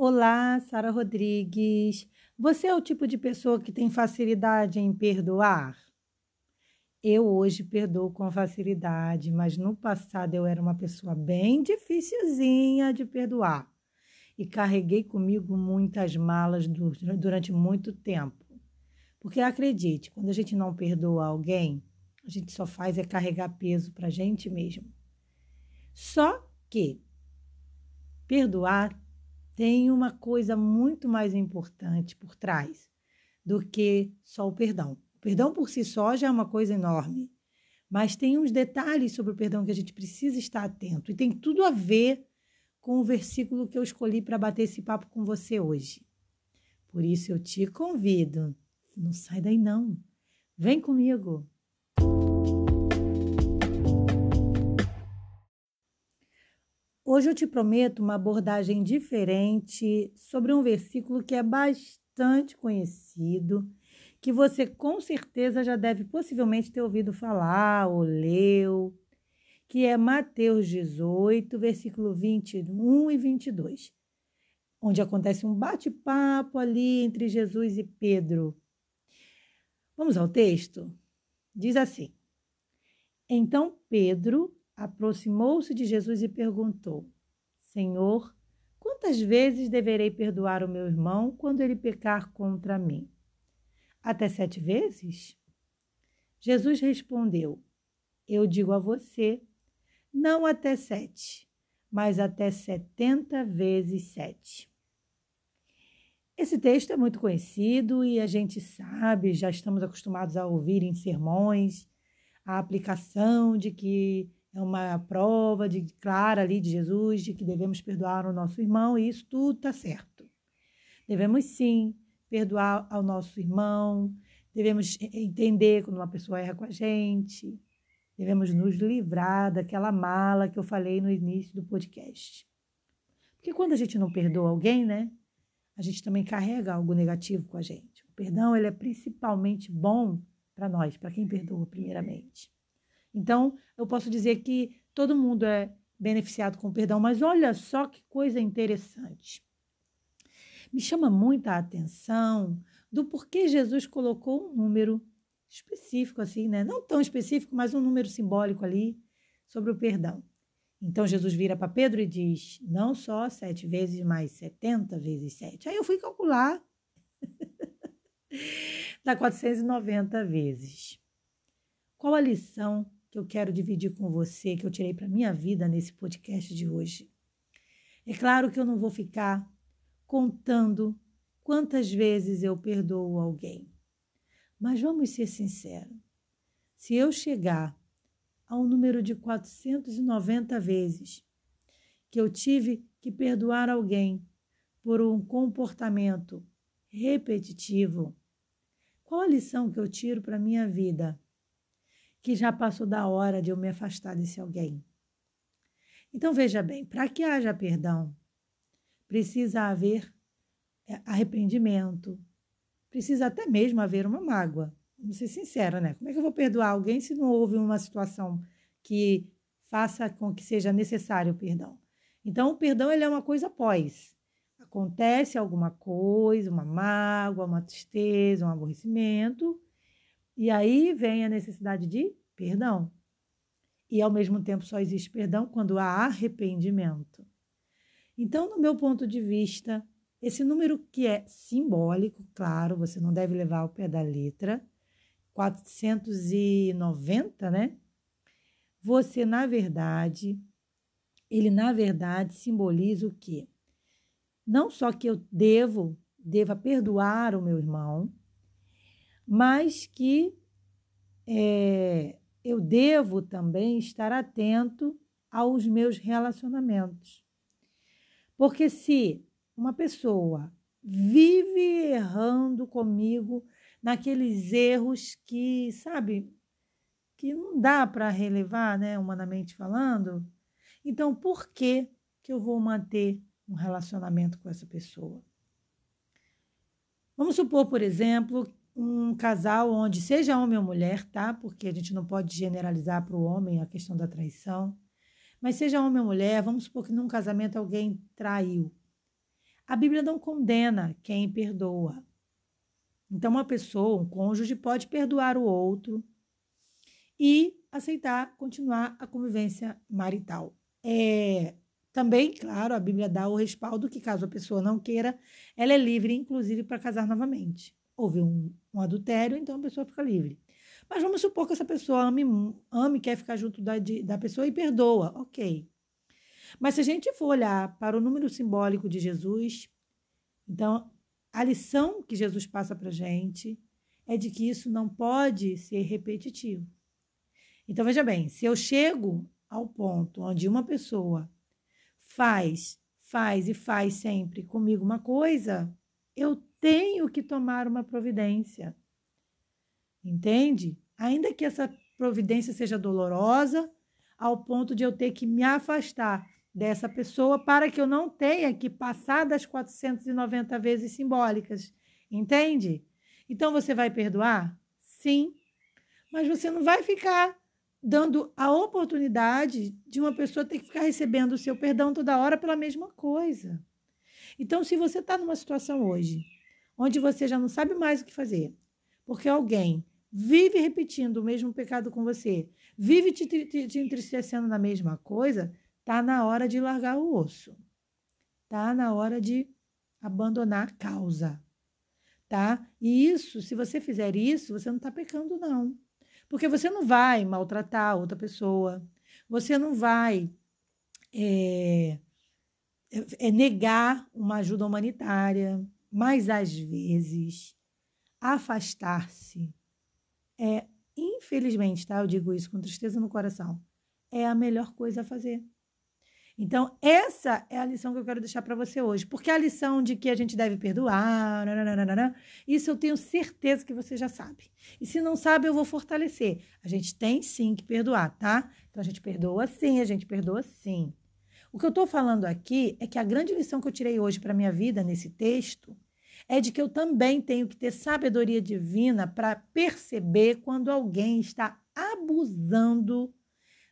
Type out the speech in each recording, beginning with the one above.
Olá, Sara Rodrigues. Você é o tipo de pessoa que tem facilidade em perdoar? Eu hoje perdoo com facilidade, mas no passado eu era uma pessoa bem dificilzinha de perdoar e carreguei comigo muitas malas durante muito tempo. Porque acredite, quando a gente não perdoa alguém, a gente só faz é carregar peso para a gente mesmo. Só que perdoar tem uma coisa muito mais importante por trás do que só o perdão. O perdão por si só já é uma coisa enorme, mas tem uns detalhes sobre o perdão que a gente precisa estar atento e tem tudo a ver com o versículo que eu escolhi para bater esse papo com você hoje. Por isso eu te convido, não sai daí não. Vem comigo. Hoje eu te prometo uma abordagem diferente sobre um versículo que é bastante conhecido, que você com certeza já deve possivelmente ter ouvido falar ou leu, que é Mateus 18, versículo 21 e 22, onde acontece um bate-papo ali entre Jesus e Pedro. Vamos ao texto? Diz assim: Então Pedro aproximou-se de Jesus e perguntou: Senhor, quantas vezes deverei perdoar o meu irmão quando ele pecar contra mim? Até sete vezes? Jesus respondeu: Eu digo a você, não até sete, mas até setenta vezes sete. Esse texto é muito conhecido e a gente sabe, já estamos acostumados a ouvir em sermões a aplicação de que é uma prova de clara ali de Jesus de que devemos perdoar o nosso irmão e isso tudo está certo. Devemos sim perdoar ao nosso irmão, devemos entender quando uma pessoa erra com a gente, devemos nos livrar daquela mala que eu falei no início do podcast. Porque quando a gente não perdoa alguém, né, a gente também carrega algo negativo com a gente. O perdão ele é principalmente bom para nós, para quem perdoa primeiramente. Então, eu posso dizer que todo mundo é beneficiado com perdão, mas olha só que coisa interessante. Me chama muita atenção do porquê Jesus colocou um número específico assim, né? Não tão específico, mas um número simbólico ali sobre o perdão. Então Jesus vira para Pedro e diz: não só sete vezes, mas setenta vezes sete. Aí eu fui calcular. Dá 490 vezes. Qual a lição que eu quero dividir com você, que eu tirei para minha vida nesse podcast de hoje. É claro que eu não vou ficar contando quantas vezes eu perdoo alguém. Mas vamos ser sinceros. Se eu chegar ao número de 490 vezes que eu tive que perdoar alguém por um comportamento repetitivo, qual a lição que eu tiro para minha vida? Que já passou da hora de eu me afastar desse alguém. Então veja bem, para que haja perdão, precisa haver é, arrependimento, precisa até mesmo haver uma mágoa. Vamos ser sincera, né? Como é que eu vou perdoar alguém se não houve uma situação que faça com que seja necessário o perdão? Então, o perdão ele é uma coisa após. Acontece alguma coisa, uma mágoa, uma tristeza, um aborrecimento, e aí vem a necessidade de perdão. E ao mesmo tempo só existe perdão quando há arrependimento. Então, no meu ponto de vista, esse número que é simbólico, claro, você não deve levar ao pé da letra, 490, né? Você, na verdade, ele na verdade simboliza o quê? Não só que eu devo, deva perdoar o meu irmão, mas que é, eu devo também estar atento aos meus relacionamentos. Porque se uma pessoa vive errando comigo naqueles erros que, sabe, que não dá para relevar, né, humanamente falando, então por que que eu vou manter um relacionamento com essa pessoa? Vamos supor, por exemplo, um casal onde, seja homem ou mulher, tá? Porque a gente não pode generalizar para o homem a questão da traição. Mas seja homem ou mulher, vamos supor que num casamento alguém traiu. A Bíblia não condena quem perdoa. Então, uma pessoa, um cônjuge, pode perdoar o outro e aceitar continuar a convivência marital. É, também, claro, a Bíblia dá o respaldo que, caso a pessoa não queira, ela é livre, inclusive, para casar novamente. Houve um, um, adultério, então a pessoa fica livre. Mas vamos supor que essa pessoa ame, ame quer ficar junto da, de, da pessoa e perdoa. Ok. Mas se a gente for olhar para o número simbólico de Jesus, então a lição que Jesus passa para a gente é de que isso não pode ser repetitivo. Então veja bem, se eu chego ao ponto onde uma pessoa faz, faz e faz sempre comigo uma coisa, eu tenho que tomar uma providência. Entende? Ainda que essa providência seja dolorosa, ao ponto de eu ter que me afastar dessa pessoa para que eu não tenha que passar das 490 vezes simbólicas. Entende? Então você vai perdoar? Sim. Mas você não vai ficar dando a oportunidade de uma pessoa ter que ficar recebendo o seu perdão toda hora pela mesma coisa. Então, se você está numa situação hoje onde você já não sabe mais o que fazer, porque alguém vive repetindo o mesmo pecado com você, vive te, te, te entristecendo na mesma coisa, tá na hora de largar o osso. Tá na hora de abandonar a causa. Tá? E isso, se você fizer isso, você não está pecando, não. Porque você não vai maltratar outra pessoa, você não vai é, é negar uma ajuda humanitária, mas às vezes afastar-se é, infelizmente, tá? Eu digo isso com tristeza no coração, é a melhor coisa a fazer. Então, essa é a lição que eu quero deixar para você hoje. Porque a lição de que a gente deve perdoar, nananana, isso eu tenho certeza que você já sabe. E se não sabe, eu vou fortalecer. A gente tem sim que perdoar, tá? Então, a gente perdoa sim, a gente perdoa sim. O que eu estou falando aqui é que a grande lição que eu tirei hoje para minha vida nesse texto é de que eu também tenho que ter sabedoria divina para perceber quando alguém está abusando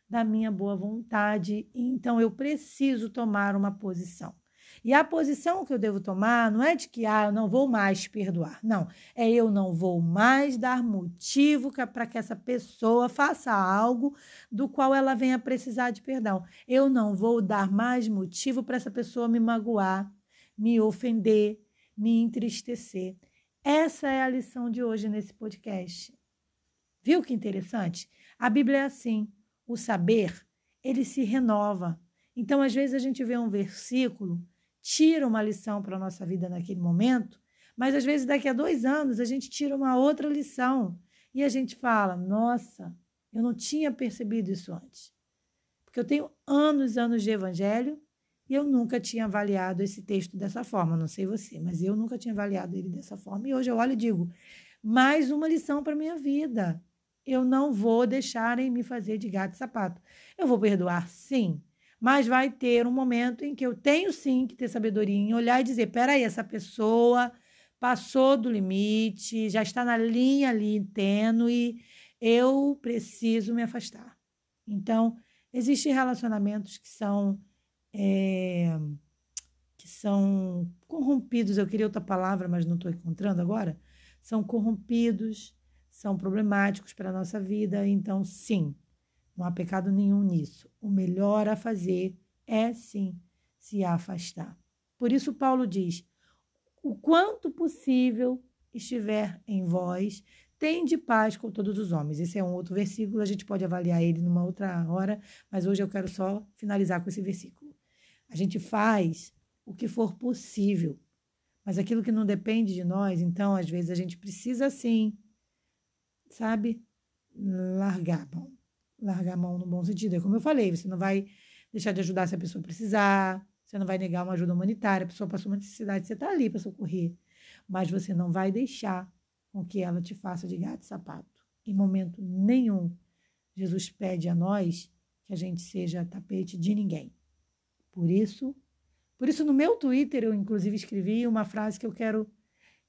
da minha boa vontade, então eu preciso tomar uma posição. E a posição que eu devo tomar não é de que ah, eu não vou mais perdoar. Não, é eu não vou mais dar motivo para que essa pessoa faça algo do qual ela venha precisar de perdão. Eu não vou dar mais motivo para essa pessoa me magoar, me ofender, me entristecer. Essa é a lição de hoje nesse podcast. Viu que interessante? A Bíblia é assim o saber, ele se renova. Então, às vezes, a gente vê um versículo, tira uma lição para a nossa vida naquele momento, mas às vezes, daqui a dois anos, a gente tira uma outra lição e a gente fala: nossa, eu não tinha percebido isso antes. Porque eu tenho anos e anos de evangelho e eu nunca tinha avaliado esse texto dessa forma. Não sei você, mas eu nunca tinha avaliado ele dessa forma. E hoje eu olho e digo: mais uma lição para minha vida eu não vou deixarem me fazer de gato e sapato. Eu vou perdoar, sim, mas vai ter um momento em que eu tenho sim que ter sabedoria em olhar e dizer: peraí, essa pessoa passou do limite, já está na linha ali tênue, eu preciso me afastar. Então, existem relacionamentos que são. É, que são corrompidos, eu queria outra palavra, mas não estou encontrando agora, são corrompidos, são problemáticos para a nossa vida, então, sim, não há pecado nenhum nisso. O melhor a fazer é, sim, se afastar. Por isso, Paulo diz: o quanto possível estiver em vós, de paz com todos os homens. Esse é um outro versículo, a gente pode avaliar ele numa outra hora, mas hoje eu quero só finalizar com esse versículo. A gente faz o que for possível, mas aquilo que não depende de nós, então, às vezes, a gente precisa sim sabe? Largar mão. Largar a mão no bom sentido. É como eu falei, você não vai deixar de ajudar se a pessoa precisar, você não vai negar uma ajuda humanitária, a pessoa passou uma necessidade, você está ali para socorrer. Mas você não vai deixar com que ela te faça de gato e sapato. Em momento nenhum, Jesus pede a nós que a gente seja tapete de ninguém. Por isso, por isso no meu Twitter eu inclusive escrevi uma frase que eu quero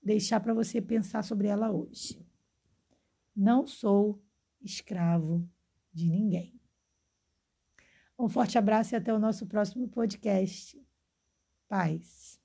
deixar para você pensar sobre ela hoje. Não sou escravo de ninguém. Um forte abraço e até o nosso próximo podcast. Paz.